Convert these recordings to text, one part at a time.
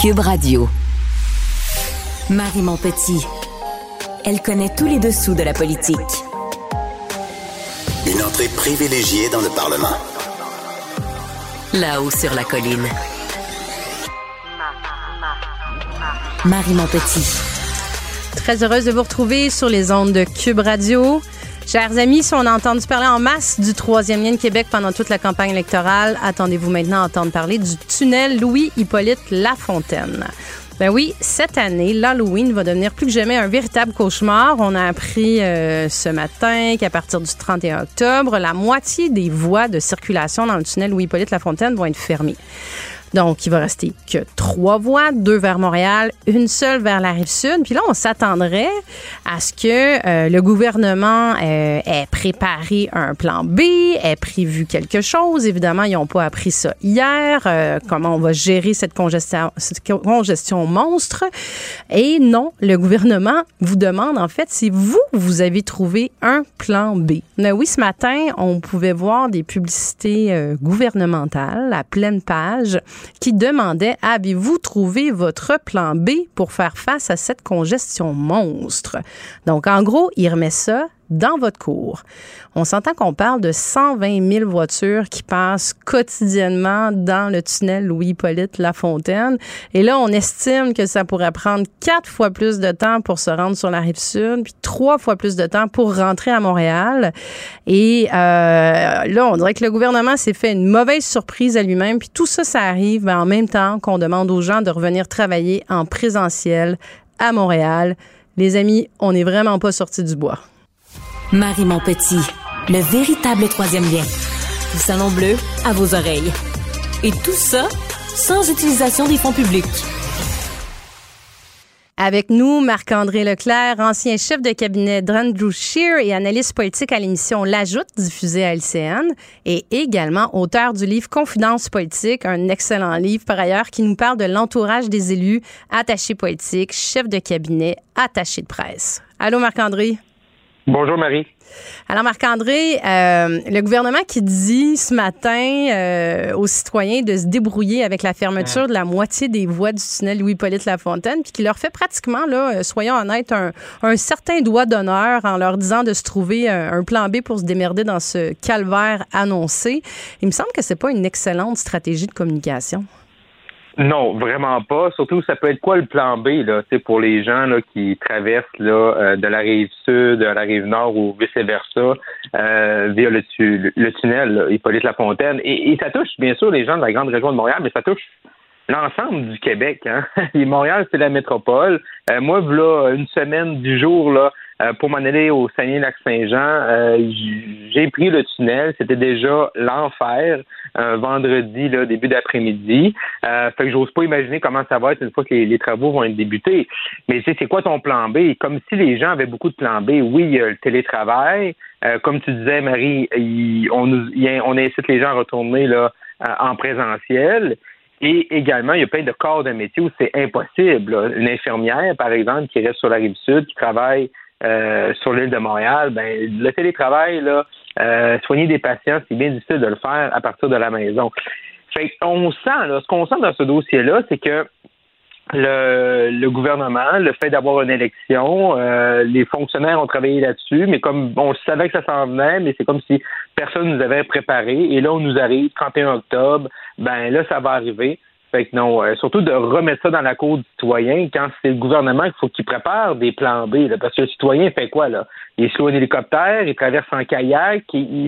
Cube Radio. Marie Montpetit. Elle connaît tous les dessous de la politique. Une entrée privilégiée dans le Parlement. Là-haut sur la colline. Marie Montpetit. Très heureuse de vous retrouver sur les ondes de Cube Radio. Chers amis, si on a entendu parler en masse du troisième lien de Québec pendant toute la campagne électorale, attendez-vous maintenant à entendre parler du tunnel Louis-Hippolyte Lafontaine. Ben oui, cette année, l'Halloween va devenir plus que jamais un véritable cauchemar. On a appris euh, ce matin qu'à partir du 31 octobre, la moitié des voies de circulation dans le tunnel Louis-Hippolyte Lafontaine vont être fermées. Donc, il va rester que trois voies, deux vers Montréal, une seule vers la rive sud. Puis là, on s'attendrait à ce que euh, le gouvernement euh, ait préparé un plan B, ait prévu quelque chose. Évidemment, ils n'ont pas appris ça hier. Euh, comment on va gérer cette congestion, cette congestion monstre. Et non, le gouvernement vous demande en fait si vous, vous avez trouvé un plan B. Mais oui, ce matin, on pouvait voir des publicités gouvernementales à pleine page qui demandait Avez-vous trouvé votre plan B pour faire face à cette congestion monstre? Donc, en gros, il remet ça dans votre cours. On s'entend qu'on parle de 120 000 voitures qui passent quotidiennement dans le tunnel Louis-Hippolyte Lafontaine. Et là, on estime que ça pourrait prendre quatre fois plus de temps pour se rendre sur la rive sud, puis trois fois plus de temps pour rentrer à Montréal. Et euh, là, on dirait que le gouvernement s'est fait une mauvaise surprise à lui-même. Puis tout ça, ça arrive en même temps qu'on demande aux gens de revenir travailler en présentiel à Montréal. Les amis, on n'est vraiment pas sortis du bois. Marie Montpetit, le véritable troisième lien. Salon bleu à vos oreilles. Et tout ça sans utilisation des fonds publics. Avec nous, Marc-André Leclerc, ancien chef de cabinet d'Andrew Shear et analyste politique à l'émission L'Ajoute, diffusée à LCN, et également auteur du livre Confidence politique, un excellent livre par ailleurs qui nous parle de l'entourage des élus, attachés politiques, chef de cabinet, attaché de presse. Allô, Marc-André? Bonjour Marie. Alors Marc-André, euh, le gouvernement qui dit ce matin euh, aux citoyens de se débrouiller avec la fermeture de la moitié des voies du tunnel Louis-Polyte Lafontaine, puis qui leur fait pratiquement, là, euh, soyons honnêtes, un, un certain doigt d'honneur en leur disant de se trouver un, plan B pour se démerder dans ce calvaire annoncé. Il me semble que c'est pas une excellente stratégie de communication. Non, vraiment pas. Surtout, ça peut être quoi le plan B là, pour les gens là, qui traversent là, euh, de la rive sud à la rive nord ou vice-versa euh, via le, le tunnel Hippolyte Lafontaine. Et, et ça touche bien sûr les gens de la grande région de Montréal, mais ça touche l'ensemble du Québec. Hein? Et Montréal, c'est la métropole. Euh, moi, voilà une semaine du jour, là, euh, pour m'en aller au Saguenay-Lac-Saint-Jean, euh, j'ai pris le tunnel. C'était déjà l'enfer un vendredi, là, début d'après-midi. Euh, fait que j'ose pas imaginer comment ça va être une fois que les, travaux vont être débutés. Mais c'est quoi ton plan B? Comme si les gens avaient beaucoup de plans B. Oui, il y a le télétravail. comme tu disais, Marie, on, nous, on incite les gens à retourner là, en présentiel. Et également, il y a plein de corps de métier où c'est impossible. Une infirmière, par exemple, qui reste sur la rive sud, qui travaille euh, sur l'île de Montréal, ben le télétravail, là, euh, soigner des patients, c'est bien difficile de le faire à partir de la maison. Fait on sent, là, ce qu'on sent dans ce dossier-là, c'est que le, le, gouvernement, le fait d'avoir une élection, euh, les fonctionnaires ont travaillé là-dessus, mais comme on savait que ça s'en venait, mais c'est comme si personne nous avait préparé. Et là, on nous arrive 31 octobre, ben là, ça va arriver. Fait que non, euh, surtout de remettre ça dans la cour du citoyen quand c'est le gouvernement qu'il faut qu'il prépare des plans B. parce que le citoyen fait quoi là? Il est sous un hélicoptère, il traverse en kayak,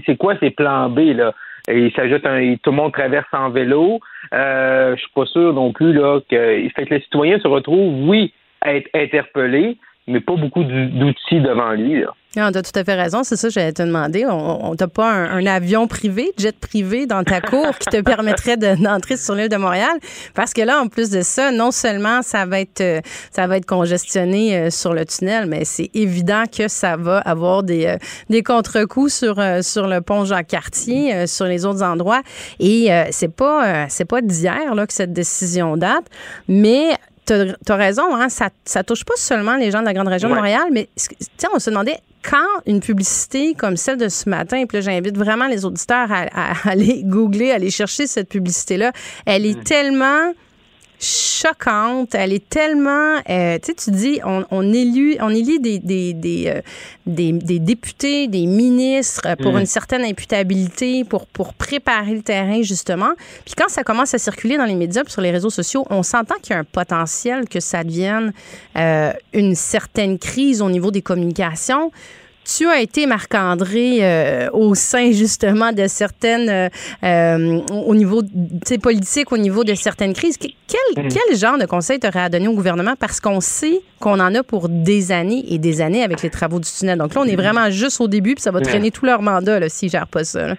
c'est quoi ses plans B là? Il s'ajoute un. Tout le monde traverse en vélo. Euh, je suis pas sûr non plus là que. Fait que le citoyen se retrouve, oui, à être interpellé, mais pas beaucoup d'outils devant lui. Non, tu as tout à fait raison. C'est ça que j'allais te demander. On t'a pas un, avion privé, jet privé dans ta cour qui te permettrait d'entrer sur l'île de Montréal? Parce que là, en plus de ça, non seulement ça va être, euh, ça va être congestionné euh, sur le tunnel, mais c'est évident que ça va avoir des, euh, des contre-coups sur, sur le pont Jacques-Cartier, sur les autres endroits. Et c'est pas, c'est pas d'hier là, que cette décision date, mais tu as, raison, hein, ça, ça touche pas seulement les gens de la grande région de Montréal, mais on se demandait quand une publicité comme celle de ce matin, puis là, j'invite vraiment les auditeurs à, aller googler, à aller chercher cette publicité-là, elle est mm. tellement choquante. Elle est tellement, euh, tu sais, tu dis, on, on élit, on élit des des, des, euh, des, des, députés, des ministres pour mm. une certaine imputabilité, pour pour préparer le terrain justement. Puis quand ça commence à circuler dans les médias, sur les réseaux sociaux, on s'entend qu'il y a un potentiel que ça devienne euh, une certaine crise au niveau des communications. Tu as été, Marc-André, euh, au sein justement de certaines, euh, euh au niveau politique, au niveau de certaines crises. Quel, mm. quel genre de conseil tu aurais à donner au gouvernement? Parce qu'on sait qu'on en a pour des années et des années avec les travaux du tunnel. Donc là, on est vraiment juste au début, puis ça va traîner tout leur mandat s'ils ne gèrent pas ça.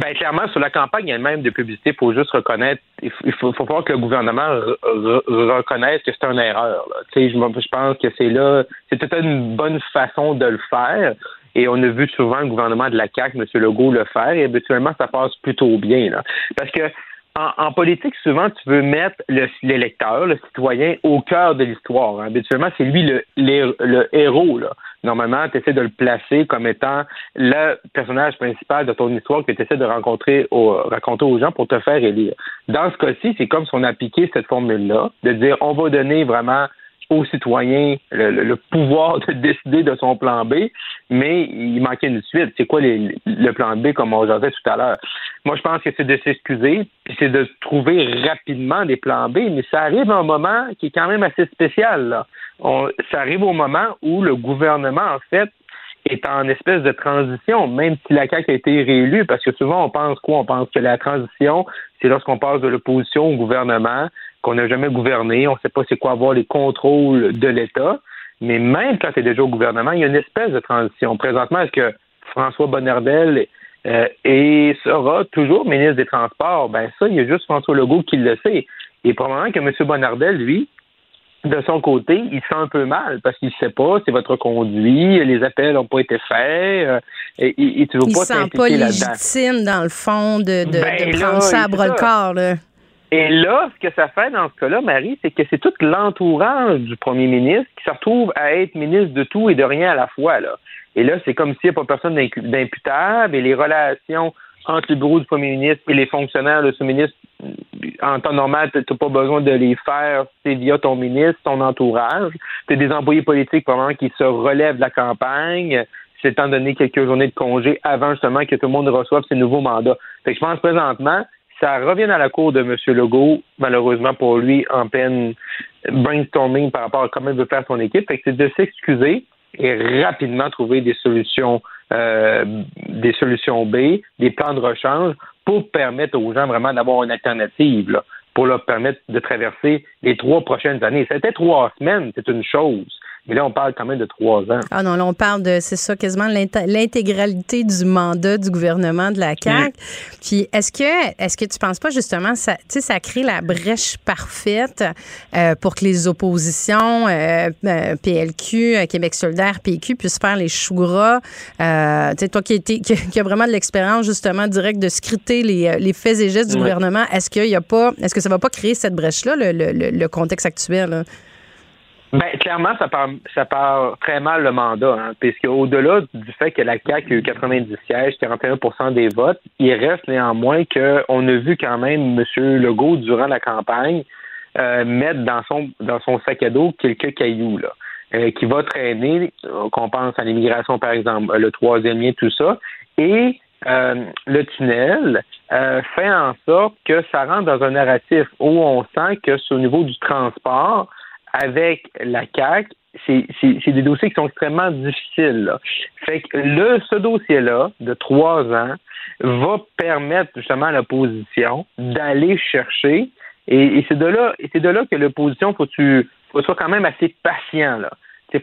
Ben, clairement, sur la campagne elle-même de publicité, il faut juste reconnaître, il faut, faut voir que le gouvernement reconnaisse que c'est une erreur. Je, je pense que c'est là, c'est peut-être une bonne façon de le faire. Et on a vu souvent le gouvernement de la CAQ, M. Legault, le faire, et habituellement, ça passe plutôt bien. Là. Parce que en, politique, souvent, tu veux mettre l'électeur, le, citoyen, au cœur de l'histoire. Habituellement, c'est lui le, le héros. Là normalement, tu essaies de le placer comme étant le personnage principal de ton histoire que tu essaies de rencontrer raconter aux gens pour te faire élire. Dans ce cas-ci, c'est comme si on appliquait cette formule-là, de dire on va donner vraiment aux citoyens le, pouvoir de décider de son plan B, mais il manquait une suite. C'est quoi le plan B, comme on disait tout à l'heure? Moi, je pense que c'est de s'excuser, puis c'est de trouver rapidement des plans B, mais ça arrive à un moment qui est quand même assez spécial. Là ça arrive au moment où le gouvernement, en fait, est en espèce de transition, même si la CAQ a été réélue, parce que souvent on pense quoi? On pense que la transition, c'est lorsqu'on passe de l'opposition au gouvernement, qu'on n'a jamais gouverné, on ne sait pas c'est quoi avoir les contrôles de l'État. Mais même quand c'est déjà au gouvernement, il y a une espèce de transition. Présentement, est-ce que François Bonnardel euh, et sera toujours ministre des Transports? Ben ça, il y a juste François Legault qui le sait. Et probablement que M. Bonnardel, lui, de son côté, il sent un peu mal parce qu'il ne sait pas, c'est votre conduit, les appels n'ont pas été faits, euh, et, et, tu veux il pas sent pas légitime, dans le fond, de, de, ben prendre ça à bras le corps. Là. Et là, ce que ça fait dans ce cas-là, Marie, c'est que c'est tout l'entourage du premier ministre qui se retrouve à être ministre de tout et de rien à la fois. Là. Et là, c'est comme s'il n'y a pas personne d'imputable et les relations entre le bureau du premier ministre et les fonctionnaires de ce ministre, en temps normal, tu n'as pas besoin de les faire, c'est via ton ministre, ton entourage. Tu as des employés politiques probablement qui se relèvent de la campagne. C'est temps de donner quelques journées de congé avant justement que tout le monde reçoive ses nouveaux mandats. Fait que je pense présentement, ça revient à la cour de M. Legault, malheureusement pour lui, en peine brainstorming par rapport à comment il veut faire son équipe. C'est de s'excuser et rapidement trouver des solutions euh, des solutions B, des plans de rechange pour permettre aux gens vraiment d'avoir une alternative, pour leur permettre de traverser les trois prochaines années. C'était trois semaines, c'est une chose. Mais là, on parle quand même de trois ans. Ah non, là, on parle de, c'est ça, quasiment l'intégralité du mandat du gouvernement de la CAQ. Puis, est-ce que, est-ce que tu penses pas, justement, ça, tu sais, ça crée la brèche parfaite euh, pour que les oppositions, euh, euh PLQ, Québec solidaire, PQ, puissent faire les choux gras? Euh, tu sais, toi qui, été, qui, a vraiment de l'expérience, justement, directe de scruter les, les faits et gestes du gouvernement, est-ce qu'il y a pas, est-ce que ça va pas créer cette brèche-là, le, le, le contexte actuel? Là? Ben, clairement, ça part, ça part très mal le mandat, hein, puisque au-delà du fait que la CAQ a eu 90 sièges, 41 des votes, il reste néanmoins qu'on a vu quand même M. Legault, durant la campagne, euh, mettre dans son, dans son sac à dos quelques cailloux, là, euh, qui va traîner, euh, qu'on pense à l'immigration, par exemple, le troisième lien, tout ça, et le tunnel fait en sorte que ça rentre dans un narratif où on sent que, au niveau du transport, avec la CAQ, c'est des dossiers qui sont extrêmement difficiles. Fait que le, ce dossier-là, de trois ans, va permettre justement à l'opposition d'aller chercher, et, c'est de là, et c'est de là que l'opposition, faut tu, faut soit quand même assez patient là.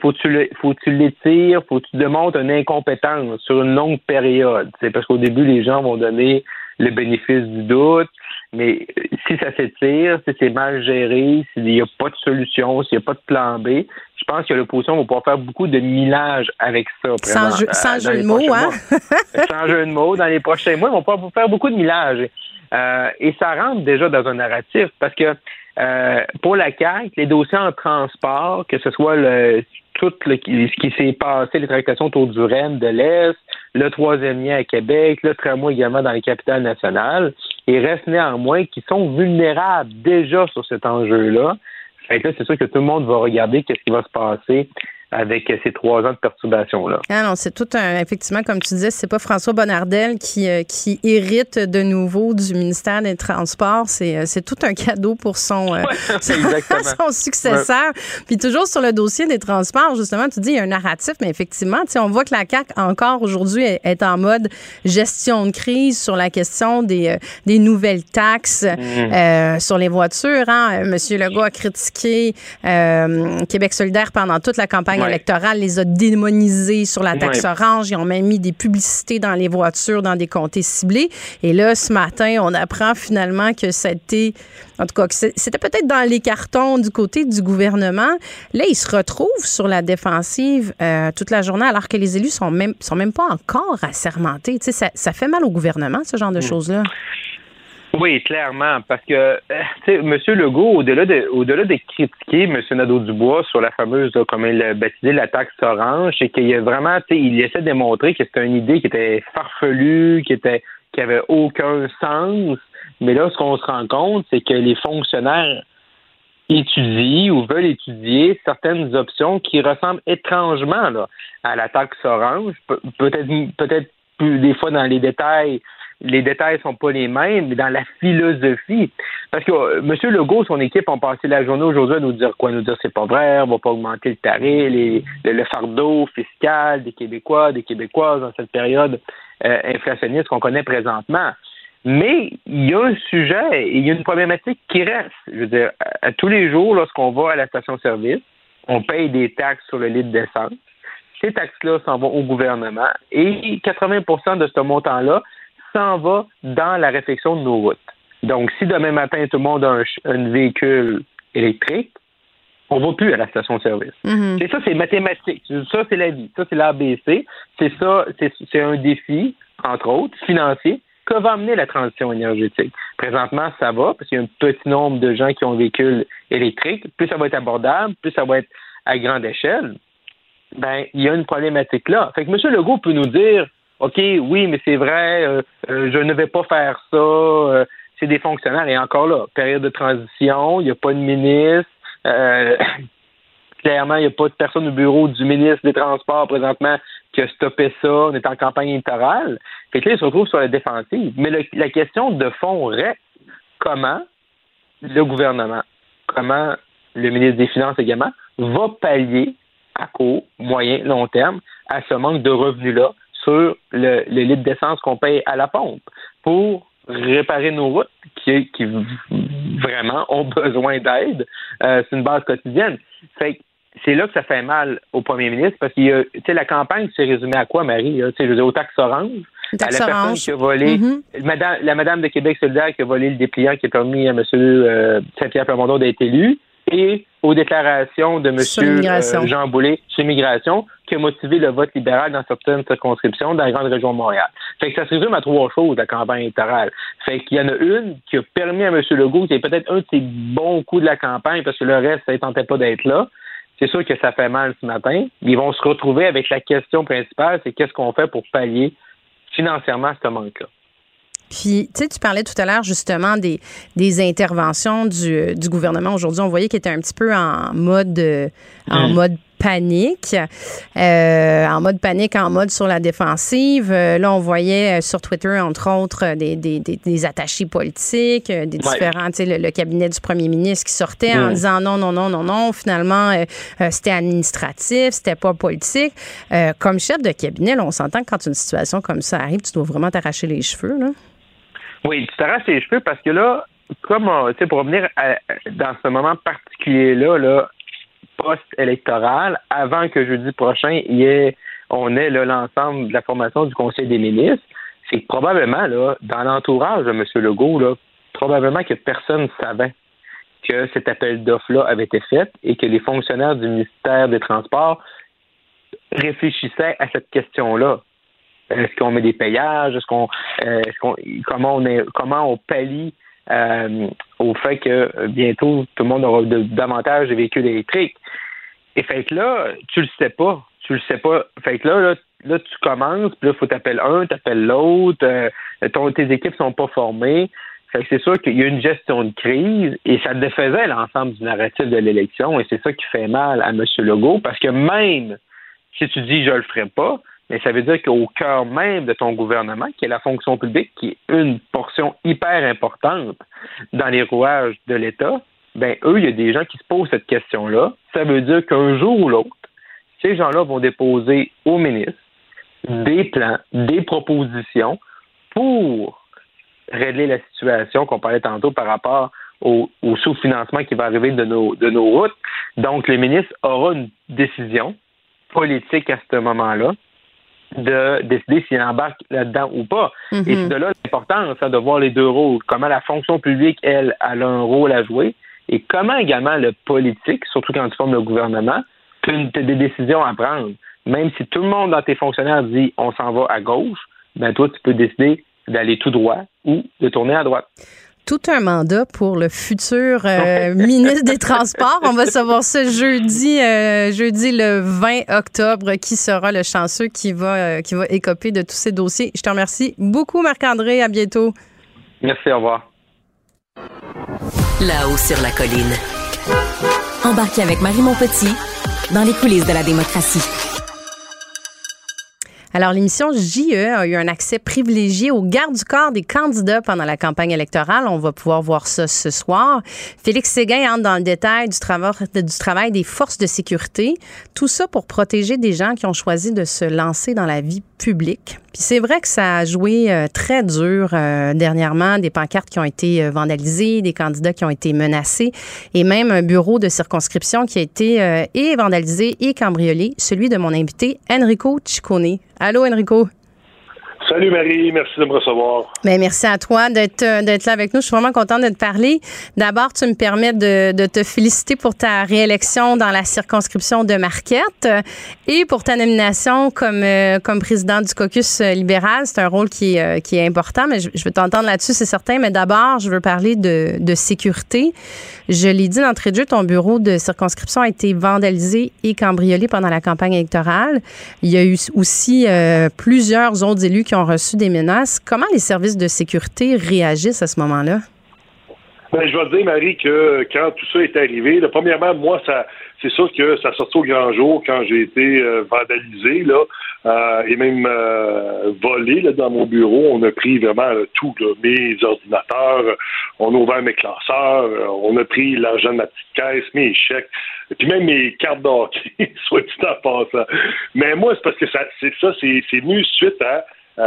faut tu faut tu l'étires, faut que tu démontres une incompétence sur une longue période. C'est parce qu'au début les gens vont donner le bénéfice du doute, mais euh, si ça s'étire, si c'est mal géré, s'il n'y a pas de solution, s'il n'y a pas de plan B, je pense que l'opposition va pouvoir faire beaucoup de millage avec ça. Sans, jeu, sans jeu de mots, hein? sans jeu de mots, dans les prochains mois, ils vont pouvoir faire beaucoup de millage. Euh, et ça rentre déjà dans un narratif parce que pour la CAQ, les dossiers en transport, que ce soit le, tout ce qui s'est passé, les tractations autour du Rennes de l'Est, le troisième lien à Québec, le tramway également dans les capitales nationales, il reste néanmoins qui sont vulnérables déjà sur cet enjeu-là. Fait que là, c'est sûr que tout le monde va regarder qu'est-ce qui va se passer avec ces trois ans de perturbation-là. Ah non, c'est tout un, effectivement, comme tu disais, c'est pas François Bonnardel qui, euh, qui hérite de nouveau du ministère des Transports. C'est, euh, c'est tout un cadeau pour son, euh, son, successeur. Puis toujours sur le dossier des transports, justement, tu dis, il y a un narratif, mais effectivement, on voit que la CAQ, encore aujourd'hui, est, en mode gestion de crise sur la question des, des nouvelles taxes mmh. sur les voitures. Hein. Monsieur Legault a critiqué Québec solidaire pendant toute la campagne électorale les a démonisés sur la taxe orange. Ils ont même mis des publicités dans les voitures, dans des comtés ciblés. Et là, ce matin, on apprend finalement que c'était, en tout cas, c'était peut-être dans les cartons du côté du gouvernement. Là, ils se retrouvent sur la défensive euh, toute la journée, alors que les élus sont même sont même pas encore assermentés. Tu sais, ça, ça fait mal au gouvernement, ce genre de hmm. choses-là. Oui, clairement, parce que euh, M. Legault, au-delà de, au-delà de critiquer M. Nadeau-Dubois sur la fameuse, comme il l'a baptisé, la taxe orange, c'est qu'il a vraiment, il essaie de démontrer que c'était une idée qui était farfelue, qui était, qui avait aucun sens. Mais là, ce qu'on se rend compte, c'est que les fonctionnaires étudient ou veulent étudier certaines options qui ressemblent étrangement là, à la taxe orange, peut-être peut-être des fois dans les détails les détails sont pas les mêmes, mais dans la philosophie. Parce que euh, M. Legault, son équipe ont passé la journée aujourd'hui à nous dire quoi? Nous dire c'est pas vrai, on va pas augmenter le tarif, le, fardeau fiscal des Québécois, des Québécoises dans cette période euh, inflationniste qu'on connaît présentement. Mais il y a un sujet, il y a une problématique qui reste. Je veux dire, à, tous les jours, lorsqu'on va à la station-service, on paye des taxes sur le litre d'essence. Ces taxes-là s'en vont au gouvernement et 80% de ce montant-là s'en va dans la réflexion de nos routes. Donc, si demain matin, tout le monde a un, véhicule électrique, on ne va plus à la station-service. Mm-hmm. ça, c'est mathématique. Ça, c'est la vie. Ça, c'est l'ABC. C'est ça, c'est un défi, entre autres, financier, que va amener la transition énergétique. Présentement, ça va, parce qu'il y a un petit nombre de gens qui ont un véhicule électrique. Plus ça va être abordable, plus ça va être à grande échelle. Ben, il y a une problématique là. Fait que M. Legault peut nous dire OK, oui, mais c'est vrai, euh, euh, je ne vais pas faire ça. Euh, c'est des fonctionnaires. Et encore là, période de transition, il n'y a pas de ministre. clairement, il n'y a pas de personne au bureau du ministre des Transports présentement qui a stoppé ça. On est en campagne électorale. Fait que là, il se retrouve sur la défensive. Mais la question de fond reste comment le gouvernement, comment le ministre des Finances également, va pallier à court, moyen, long terme à ce manque de revenus-là sur le, litre d'essence qu'on paye à la pompe pour réparer nos routes qui, qui vraiment ont besoin d'aide. Euh, c'est une base quotidienne. Fait c'est là que ça fait mal au premier ministre parce que la campagne s'est résumée à quoi, Marie? Je veux dire, aux taxes oranges. à la personne qui a volé, mm-hmm. madame, la madame de Québec solidaire qui a volé le dépliant qui a permis à M. Euh, Saint-Pierre Plamondon d'être élu et aux déclarations de M. Euh, Jean Boulet sur l'immigration qui a motivé le vote libéral dans certaines circonscriptions dans la grande région de Montréal. Fait que ça se résume à trois choses, la campagne électorale. Fait qu'il y en a une qui a permis à M. Legault, c'est peut-être un de ses bons coups de la campagne parce que le reste, ça ne tentait pas d'être là. C'est sûr que ça fait mal ce matin. Ils vont se retrouver avec la question principale, c'est qu'est-ce qu'on fait pour pallier financièrement ce manque-là? Puis, tu sais, tu parlais tout à l'heure justement des, des interventions du, du gouvernement. Aujourd'hui, on voyait qu'il était un petit peu en mode, en mm. mode panique, euh, en mode panique, en mode sur la défensive. Euh, là, on voyait euh, sur Twitter, entre autres, des, des, des, attachés politiques, des différents, tu sais, le, cabinet du premier ministre qui sortait en disant non, non, non, non, non, finalement, c'était administratif, c'était pas politique. comme chef de cabinet, on s'entend que quand une situation comme ça arrive, tu dois vraiment t'arracher les cheveux, là. Oui, tu t'arraches les cheveux parce que là, comme, tu sais, pour revenir dans ce moment particulier-là, là, post-électoral, avant que jeudi prochain, on ait l'ensemble de la formation du Conseil des ministres, c'est probablement, là, dans l'entourage de M. Legault, probablement que personne ne savait que cet appel d'offres-là avait été fait et que les fonctionnaires du ministère des Transports réfléchissaient à cette question-là. Est-ce qu'on met des payages? Est-ce qu'on, euh, comment on est, comment on euh, au fait que bientôt tout le monde aura davantage de véhicules électriques. Et fait que là, tu le sais pas. Tu le sais pas. Fait que là, là, tu commences, puis là, il faut t'appeler un, t'appelles l'autre, euh, tes équipes sont pas formées. Fait que c'est sûr qu'il y a une gestion de crise et ça défaisait l'ensemble du narratif de l'élection et c'est ça qui fait mal à M. Legault parce que même si tu dis je le ferai pas, mais ça veut dire qu'au cœur même de ton gouvernement, qui est la fonction publique, qui est une portion hyper importante dans les rouages de l'État, ben eux, il y a des gens qui se posent cette question-là. Ça veut dire qu'un jour ou l'autre, ces gens-là vont déposer au ministre des plans, des propositions pour régler la situation qu'on parlait tantôt par rapport au, sous-financement qui va arriver de nos, de nos routes. Donc, le ministre aura une décision politique à ce moment-là de décider s'il embarque là-dedans ou pas. Et mhm. c'est de là l'importance hein, de voir les deux rôles, comment la fonction publique, elle, elle a un rôle à jouer, et comment également le politique, surtout quand tu formes le gouvernement, tu as des décisions à prendre. Même si tout le monde dans tes fonctionnaires dit on s'en va à gauche, ben toi, tu peux décider d'aller tout droit ou de tourner à droite tout un mandat pour le futur euh, ministre des Transports. On va savoir ce jeudi, euh, jeudi le 20 octobre, qui sera le chanceux qui va, euh, qui va écoper de tous ces dossiers. Je te remercie beaucoup, Marc-André. À bientôt. Merci, au revoir. Là-haut sur la colline. Embarquez avec Marie Montpetit dans les coulisses de la démocratie. Alors, l'émission JE a eu un accès privilégié au garde du corps des candidats pendant la campagne électorale. On va pouvoir voir ça ce soir. Félix Séguin entre dans le détail du travail, des forces de sécurité. Tout ça pour protéger des gens qui ont choisi de se lancer dans la vie publique. Puis c'est vrai que ça a joué euh, très dur euh, dernièrement, des pancartes qui ont été euh, vandalisées, des candidats qui ont été menacés et même un bureau de circonscription qui a été et vandalisé et cambriolé, celui de mon invité Enrico Ciccone. Allô Enrico? Salut Marie, merci de me recevoir. Bien, merci à toi d'être euh, d'être là avec nous. Je suis vraiment contente de te parler. D'abord, tu me permets de, te féliciter pour ta réélection dans la circonscription de Marquette et pour ta nomination comme euh, comme président du caucus libéral. C'est un rôle qui euh, qui est important, mais je, je veux t'entendre là-dessus, c'est certain. Mais d'abord, je veux parler de, de sécurité. Je l'ai dit d'entrée de jeu, ton bureau de circonscription a été vandalisé et cambriolé pendant la campagne électorale. Il y a eu aussi plusieurs autres élus qui ont reçu des menaces. Comment les services de sécurité réagissent à ce moment-là? Ben, je vais te dire, Marie, que quand tout ça est arrivé, premièrement, moi, c'est sûr que ça sortait au grand jour quand j'ai été euh, vandalisé, là, euh, et même euh, volé là, dans mon bureau. On a pris vraiment tout, mes ordinateurs, on a ouvert mes classeurs, on a pris l'argent de ma petite caisse, mes chèques, puis même mes cartes d'hockey, soit dit en passant. Mais moi, c'est parce que ça, c'est ça, c'est, c'est venu suite à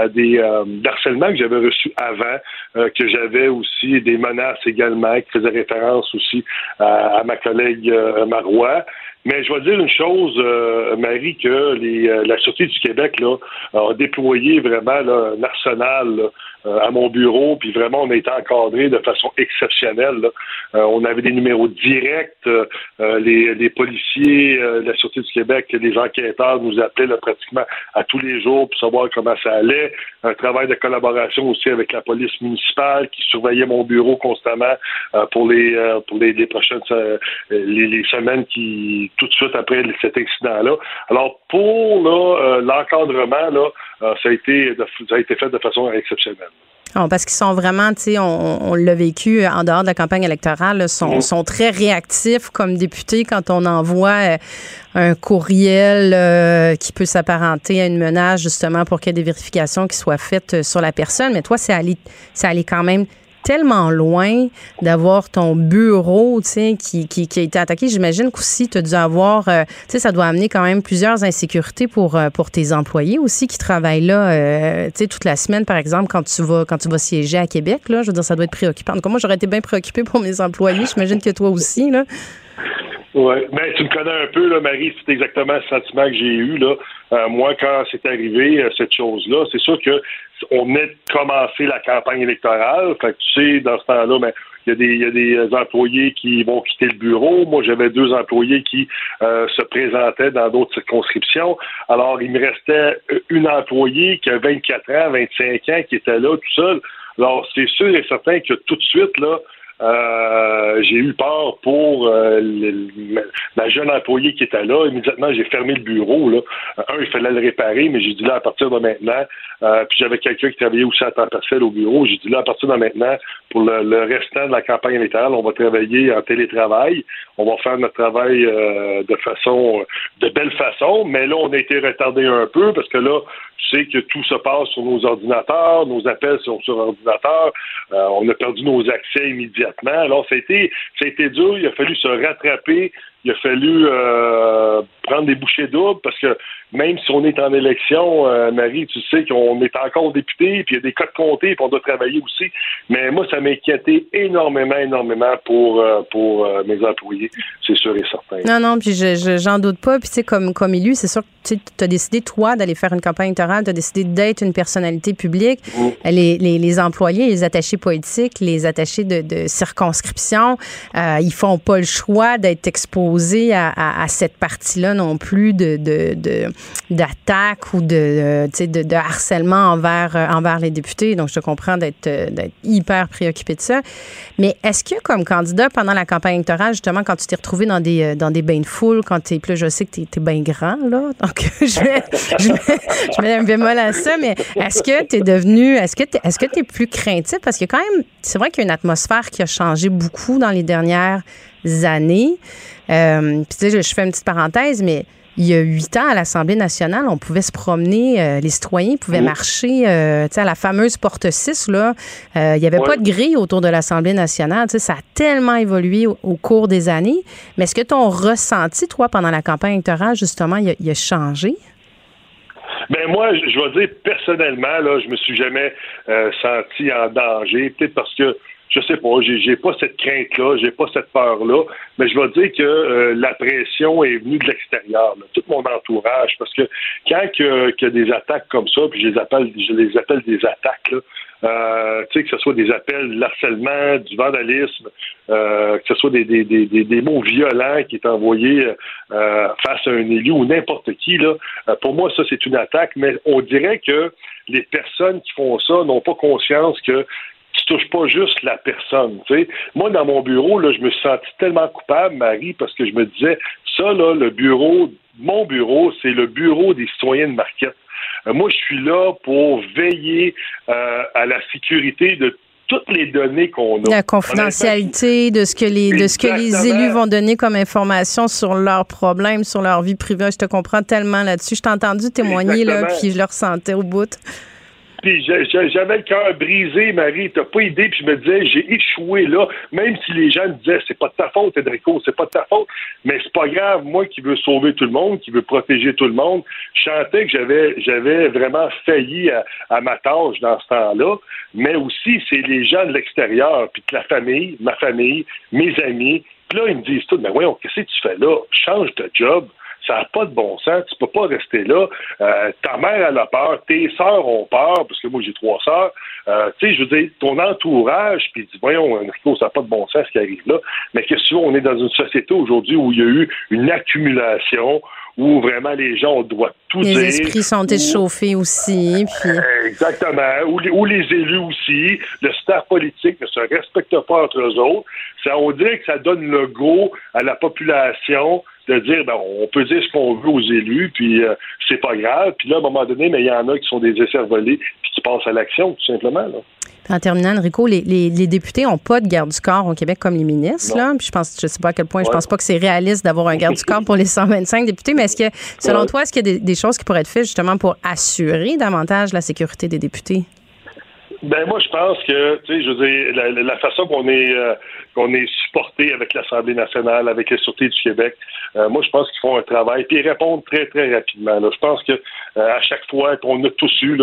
des euh, harcèlements que j'avais reçus avant, euh, que j'avais aussi des menaces également, qui faisaient référence aussi à, ma collègue euh, Marois. Mais je vais dire une chose, euh, Marie, que les, la Sûreté du Québec là, a déployé vraiment un arsenal euh, à mon bureau, puis vraiment, on a été encadré de façon exceptionnelle. Euh, on avait des numéros directs, euh, les, les, policiers de la Sûreté du Québec, les enquêteurs nous appelaient là, pratiquement à tous les jours pour savoir comment ça allait. Un travail de collaboration aussi avec la police municipale qui surveillait mon bureau constamment pour les pour les, les prochaines les, les, semaines qui tout de suite après cet incident-là. Alors pour l'encadrement là, ça a été ça a été fait de façon exceptionnelle parce qu'ils sont vraiment, tu sais, on, l'a vécu en dehors de la campagne électorale, sont, mm. sont très réactifs comme députés quand on envoie euh, un courriel euh, qui peut s'apparenter à une menace justement pour qu'il y ait des vérifications qui soient faites euh, sur la personne. Mais toi, c'est allé, c'est allé quand même tellement loin d'avoir ton bureau, tu sais, qui, qui, a été attaqué. J'imagine qu'aussi, tu as dû avoir, euh, tu sais, ça doit amener quand même plusieurs insécurités pour, euh, pour tes employés aussi qui travaillent là, euh, tu sais, toute la semaine, par exemple, quand tu vas, quand tu vas siéger à Québec, là. Je veux dire, ça doit être préoccupant. Donc, moi, j'aurais été bien préoccupée pour mes employés. J'imagine que toi aussi, là. Oui, mais tu me connais un peu, là, Marie, c'est exactement ce sentiment que j'ai eu, là. moi, quand c'est arrivé, cette chose-là, c'est sûr que on venait de la campagne électorale. Fait que tu sais, dans ce temps-là, ben, il y, a des, y a des employés qui vont quitter le bureau. Moi, j'avais deux employés qui euh, se présentaient dans d'autres circonscriptions. Alors, il me restait une employée qui a 24 ans, 25 ans, qui était là tout seul. Alors, c'est sûr et certain que tout de suite, là, euh, j'ai eu peur pour euh, ma jeune employée qui était là. Immédiatement, j'ai fermé le bureau. Là. Un, il fallait le réparer, mais j'ai dit là, à partir de maintenant, euh, puis j'avais quelqu'un qui travaillait aussi à temps partiel au bureau. J'ai dit là, à partir de maintenant, pour le, restant de la campagne électorale, on va travailler en télétravail. On va faire notre travail de façon, de belle façon, mais là, on a été retardé un peu parce que là, tu sais que tout se passe sur nos ordinateurs, nos appels sont sur ordinateur, on a perdu nos accès immédiatement alors, a été dur. Il a fallu se rattraper. Il a fallu euh, prendre des bouchées doubles parce que même si on est en élection, euh, Marie, tu sais qu'on est encore député, puis il y a des cas de comté, puis on doit travailler aussi. Mais moi, ça m'inquiétait énormément, énormément pour, euh, pour mes employés, c'est sûr et certain. Non, non, puis j'en doute pas. Puis tu sais, comme, comme élu, c'est sûr que tu as décidé, toi, d'aller faire une campagne électorale, tu as décidé d'être une personnalité publique. Mm. Les, les, les, employés, les attachés politiques, les attachés de, de circonscription, ils font pas le choix d'être exposés à, cette partie-là non plus de, d'attaque ou de, de, de, harcèlement envers, euh, envers les députés. Donc, je comprends d'être euh, hyper préoccupé de ça. Mais est-ce que, comme candidat pendant la campagne électorale, justement, quand tu t'es retrouvé dans des, euh, dans des bains de foule, quand tu es, plus je sais que tu es, bien grand, là, donc je mets, je, mets, je mets un bémol à ça, mais est-ce que tu es devenu, est-ce que tu est-ce plus craintif? Parce que quand même, c'est vrai qu'il y a une atmosphère qui a changé beaucoup dans les dernières années. Euh, Puis, tu sais, je fais une petite parenthèse, mais il y a huit ans, à l'Assemblée nationale, on pouvait se promener, euh, les citoyens pouvaient marcher euh, à la fameuse porte 6. Là, il n'y avait pas de grille autour de l'Assemblée nationale. Ça a tellement évolué au, cours des années. Mais est-ce que ton ressenti, toi, pendant la campagne électorale, justement, il a, il a changé? Ben moi, je vais dire personnellement, là, je me suis jamais senti en danger, peut-être parce que je sais pas, j'ai, pas cette crainte-là, j'ai pas cette peur-là, mais je vais dire que euh, la pression est venue de l'extérieur, tout mon entourage, parce que quand y a des attaques comme ça, puis je les appelle, je les appelle des attaques, là, euh, tu sais, que ce soit des appels d'harcèlement, du vandalisme, euh, que ce soit des, des, des, des, mots violents qui est envoyé euh, face à un élu ou n'importe qui, là, euh, pour moi, ça, c'est une attaque, mais on dirait que les personnes qui font ça n'ont pas conscience que tu touches pas juste la personne. Moi, dans mon bureau, là, je me suis senti tellement coupable, Marie, parce que je me disais, ça, là, le bureau, mon bureau, c'est le bureau des citoyens de Marquette. Euh, moi, je suis là pour veiller euh, à la sécurité de toutes les données qu'on a. La confidentialité de ce que les de ce que les élus vont donner comme information sur leurs problèmes, sur leur vie privée. Je te comprends tellement là-dessus. Je t'ai entendu témoigner là, puis je le ressentais au bout. J'avais le cœur brisé, Marie, t'as pas idée, puis je me disais, j'ai échoué là, même si les gens me disaient, c'est pas de ta faute, Enrico, c'est pas de ta faute, mais c'est pas grave, moi qui veux sauver tout le monde, qui veux protéger tout le monde, je sentais que j'avais j'avais vraiment failli à, ma tâche dans ce temps-là, mais aussi, c'est les gens de l'extérieur, puis la famille, ma famille, mes amis, puis là, ils me disent tout, mais voyons, qu'est-ce que tu fais là? Change de job. Ça n'a pas de bon sens. Tu peux pas rester là. Euh, ta mère, elle a peur. Tes sœurs ont peur, parce que moi, j'ai trois sœurs. Euh, tu sais, je veux dire, ton entourage, puis dis, voyons, Enrico, ça n'a pas de bon sens ce qui arrive là. Mais qu'est-ce que on est dans une société aujourd'hui où il y a eu une accumulation, où vraiment les gens doivent tout les dire. Les esprits sont échauffés aussi. Puis... Exactement. Où les, élus aussi, le staff politique ne se respecte pas entre eux autres. Ça, on dirait que ça donne le go à la population de dire ben, on peut dire ce qu'on veut aux élus, puis euh, c'est pas grave. Puis là, à un moment donné, mais il y en a qui sont des volés, puis qui passent à l'action, tout simplement. Là. En terminant, Enrico, les, les, députés n'ont pas de garde du corps au Québec comme les ministres. Là. Puis je pense, je sais pas à quel point, je pense pas que c'est réaliste d'avoir un garde du corps pour les 125 députés. Mais est-ce que, selon toi, est-ce qu'il y a des, choses qui pourraient être faites justement pour assurer davantage la sécurité des députés? Ben moi, je pense que, tu sais, je veux dire, la, façon qu'on est euh, qu'on est supporté avec l'Assemblée nationale, avec la Sûreté du Québec, euh, moi, je pense qu'ils font un travail, puis ils répondent très, très rapidement. Je pense que euh, à chaque fois qu'on a tous eu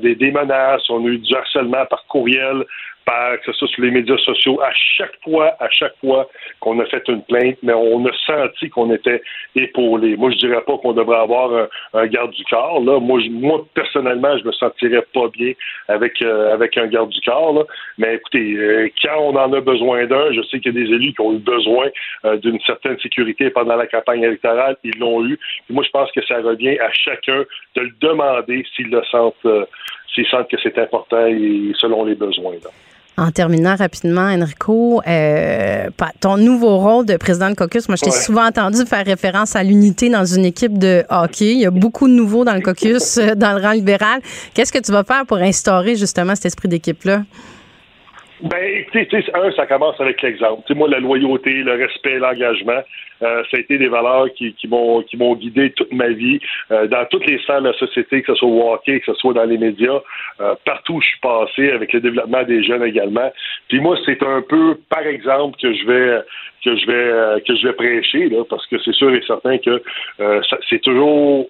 des menaces, on a eu du harcèlement par courriel, par, que ce soit sur les médias sociaux, à chaque fois, à chaque fois qu'on a fait une plainte, mais on a senti qu'on était épaulé. Moi, je dirais pas qu'on devrait avoir un, garde du corps. Là. Moi, moi, personnellement, je me sentirais pas bien avec euh, avec un garde du corps. Là. Mais écoutez, euh, quand on en a besoin d'un, je sais qu'il y a des élus qui ont eu besoin euh, d'une certaine sécurité pendant la campagne électorale, ils l'ont eu. moi, je pense que ça revient à chacun de le demander s'ils le sentent s'ils sentent que c'est important et selon les besoins. En terminant rapidement, Enrico, euh, ton nouveau rôle de président de caucus, moi je t'ai souvent entendu faire référence à l'unité dans une équipe de hockey. Il y a beaucoup de nouveaux dans le caucus, euh, dans le rang libéral. Qu'est-ce que tu vas faire pour instaurer justement cet esprit d'équipe-là? Ben, écoutez, un, ça commence avec l'exemple. moi, la loyauté, le respect, l'engagement, euh, ça a été des valeurs qui, qui m'ont qui m'ont guidé toute ma vie euh, dans toutes les sphères de la société, que ce soit au hockey, que ce soit dans les médias, euh, partout où je suis passé, avec le développement des jeunes également. Puis moi, c'est un peu par exemple que je vais que je vais que je vais prêcher là, parce que c'est sûr et certain que c'est toujours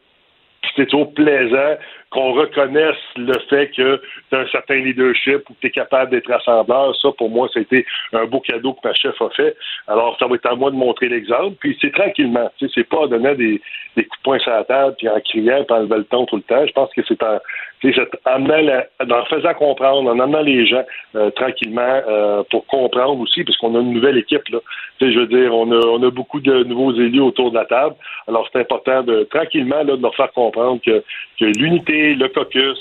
c'est toujours plaisant qu'on reconnaisse le fait que tu as un certain leadership ou que tu es capable d'être rassembleur. Ça, pour moi, c'était un beau cadeau que ma chef a fait. Alors, ça va être à moi de montrer l'exemple. Puis c'est tranquillement. Tu sais, c'est pas en des, des, coups de poing sur la table puis en criant puis en le ton tout le temps. Je pense que c'est en, en faisant comprendre, en amenant les gens euh, tranquillement euh, pour comprendre aussi, parce qu'on a une nouvelle équipe. Là. Tu sais, je veux dire, on a, on a beaucoup de nouveaux élus autour de la table. Alors, c'est important de tranquillement là, de leur faire comprendre que, que l'unité le caucus,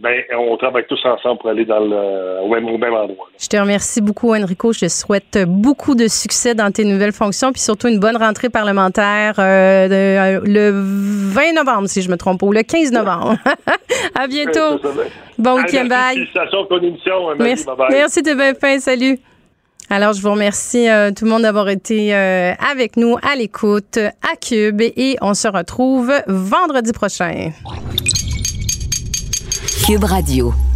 ben, on travaille tous ensemble pour aller dans le, au, même, endroit. Je te remercie beaucoup, Enrico. Je te souhaite beaucoup de succès dans tes nouvelles fonctions, puis surtout une bonne rentrée parlementaire euh, euh, le 20 novembre, si je me trompe, ou le 15 novembre. à bientôt. bon week-end, bye. Merci, merci, t'es bien fin. Salut. Alors, je vous remercie euh, tout le monde d'avoir été avec nous à l'écoute à Cube et on se retrouve vendredi prochain. Cube Radio.